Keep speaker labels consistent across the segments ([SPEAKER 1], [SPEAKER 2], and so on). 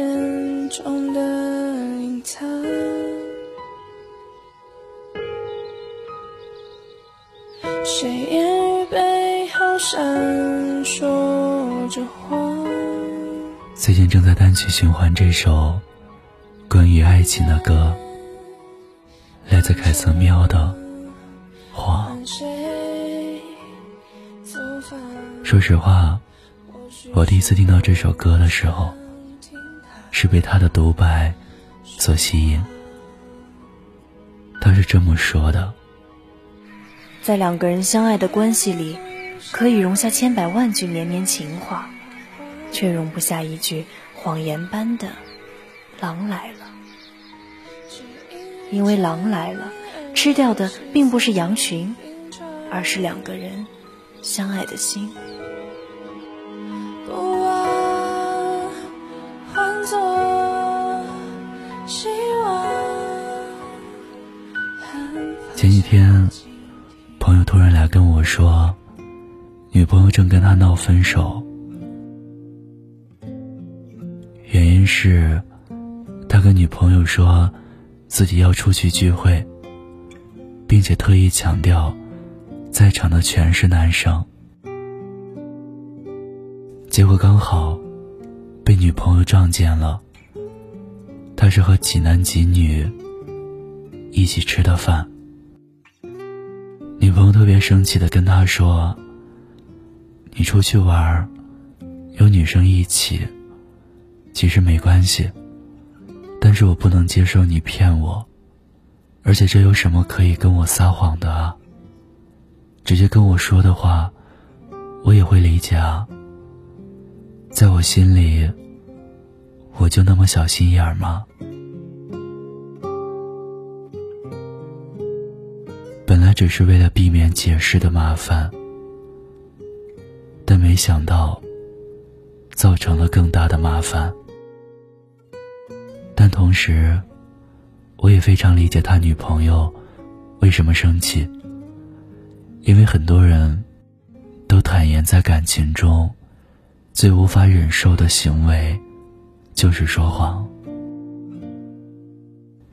[SPEAKER 1] 眼中的隐藏。谁言语背后闪烁着谎？
[SPEAKER 2] 最近正在单曲循环这首关于爱情的歌，来自凯瑟喵的《谎》。说实话，我第一次听到这首歌的时候，是被他的独白所吸引。他是这么说的：
[SPEAKER 3] 在两个人相爱的关系里，可以容下千百万句绵绵情话，却容不下一句谎言般的“狼来了”。因为狼来了，吃掉的并不是羊群，而是两个人相爱的心。
[SPEAKER 2] 前几天，朋友突然来跟我说，女朋友正跟他闹分手，原因是，他跟女朋友说自己要出去聚会，并且特意强调，在场的全是男生，结果刚好被女朋友撞见了，他是和几男几女一起吃的饭。女朋友特别生气的跟他说：“你出去玩，有女生一起，其实没关系，但是我不能接受你骗我，而且这有什么可以跟我撒谎的啊？直接跟我说的话，我也会理解啊。在我心里，我就那么小心眼儿吗？”来只是为了避免解释的麻烦，但没想到造成了更大的麻烦。但同时，我也非常理解他女朋友为什么生气，因为很多人都坦言，在感情中最无法忍受的行为就是说谎。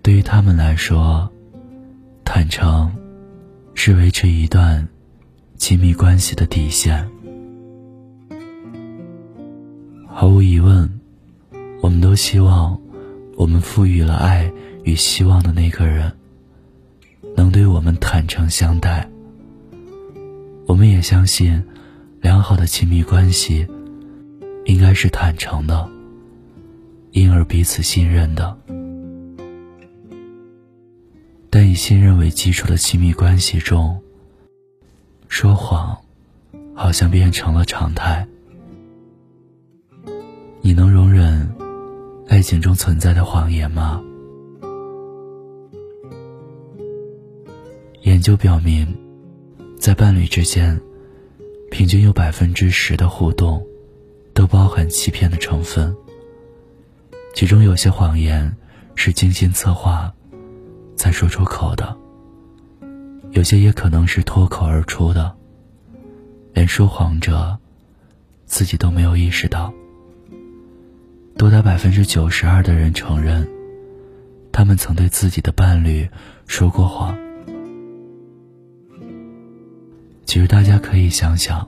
[SPEAKER 2] 对于他们来说，坦诚。是维持一段亲密关系的底线。毫无疑问，我们都希望我们赋予了爱与希望的那个人能对我们坦诚相待。我们也相信，良好的亲密关系应该是坦诚的，因而彼此信任的。但以信任为基础的亲密关系中，说谎好像变成了常态。你能容忍爱情中存在的谎言吗？研究表明，在伴侣之间，平均有百分之十的互动都包含欺骗的成分。其中有些谎言是精心策划。才说出口的，有些也可能是脱口而出的，连说谎者自己都没有意识到。多达百分之九十二的人承认，他们曾对自己的伴侣说过谎。其实大家可以想想，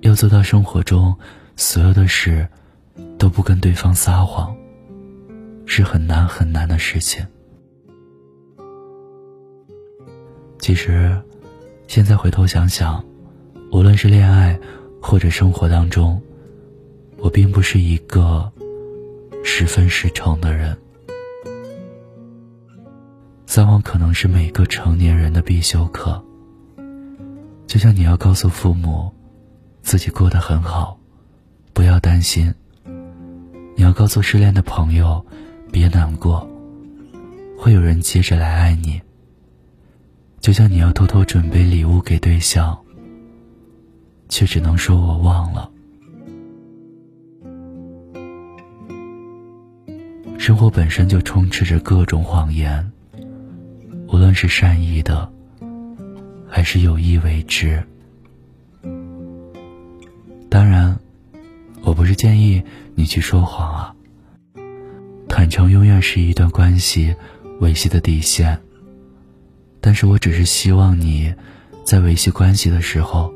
[SPEAKER 2] 要做到生活中所有的事都不跟对方撒谎，是很难很难的事情。其实，现在回头想想，无论是恋爱或者生活当中，我并不是一个十分实诚的人。撒谎可能是每个成年人的必修课。就像你要告诉父母，自己过得很好，不要担心；你要告诉失恋的朋友，别难过，会有人接着来爱你。就像你要偷偷准备礼物给对象，却只能说我忘了。生活本身就充斥着各种谎言，无论是善意的，还是有意为之。当然，我不是建议你去说谎啊，
[SPEAKER 4] 坦诚永远是一段关系维系的底线。但是我只是希望你，在维系关系的时候，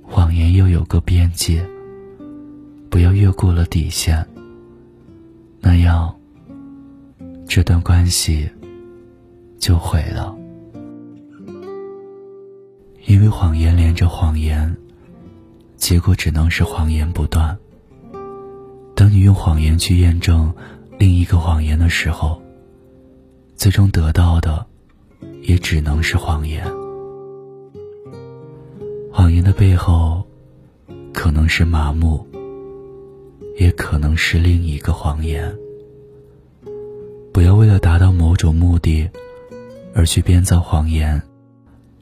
[SPEAKER 4] 谎言又有个边界，不要越过了底线。那样，这段关系就毁了。因为谎言连着谎言，结果只能是谎言不断。当你用谎言去验证另一个谎言的时候，最终得到的也只能是谎言。谎言的背后，可能是麻木，也可能是另一个谎言。不要为了达到某种目的，而去编造谎言，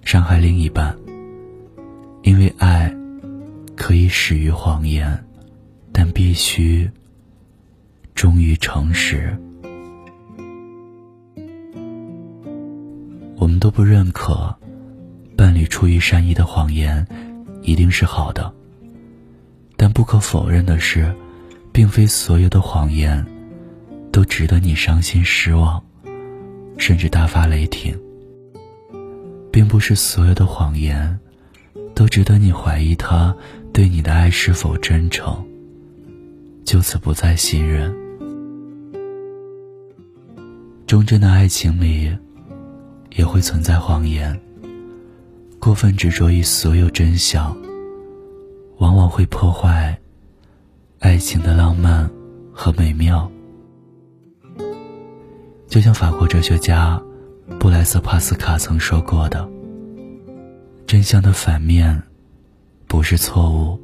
[SPEAKER 4] 伤害另一半。因为爱，可以始于谎言。但必须忠于诚实。我们都不认可伴侣出于善意的谎言一定是好的，但不可否认的是，并非所有的谎言都值得你伤心失望，甚至大发雷霆。并不是所有的谎言都值得你怀疑他对你的爱是否真诚。就此不再信任。忠贞的爱情里，也会存在谎言。过分执着于所有真相，往往会破坏爱情的浪漫和美妙。就像法国哲学家布莱斯帕斯卡曾说过的：“真相的反面，不是错误，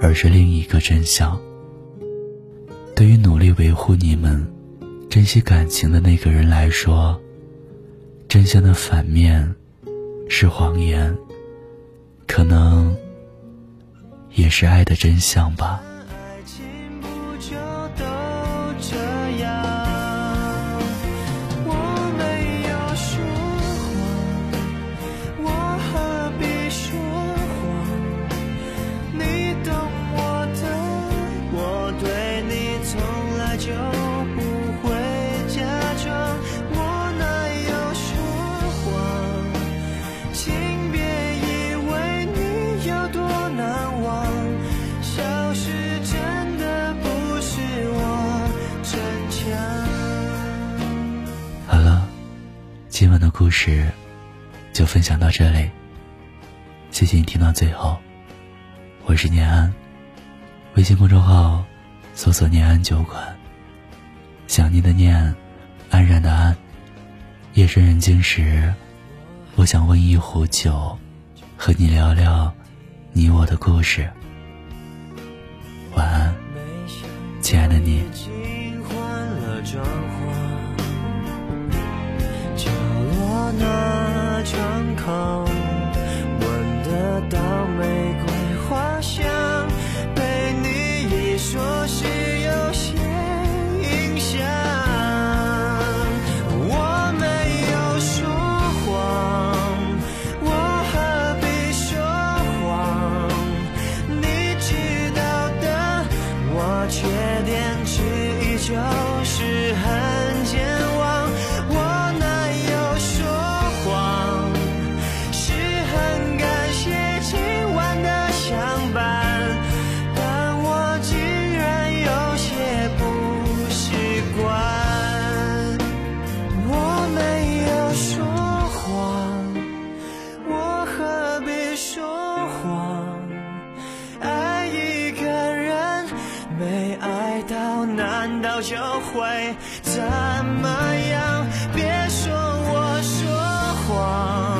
[SPEAKER 4] 而是另一个真相。”对于努力维护你们、珍惜感情的那个人来说，真相的反面是谎言，可能也是爱的真相吧。事就分享到这里，谢谢你听到最后。我是念安，微信公众号搜索“念安酒馆”，想念的念，安然的安。夜深人静时，我想温一壶酒，和你聊聊你我的故事。难道就会怎么样？别说我说谎，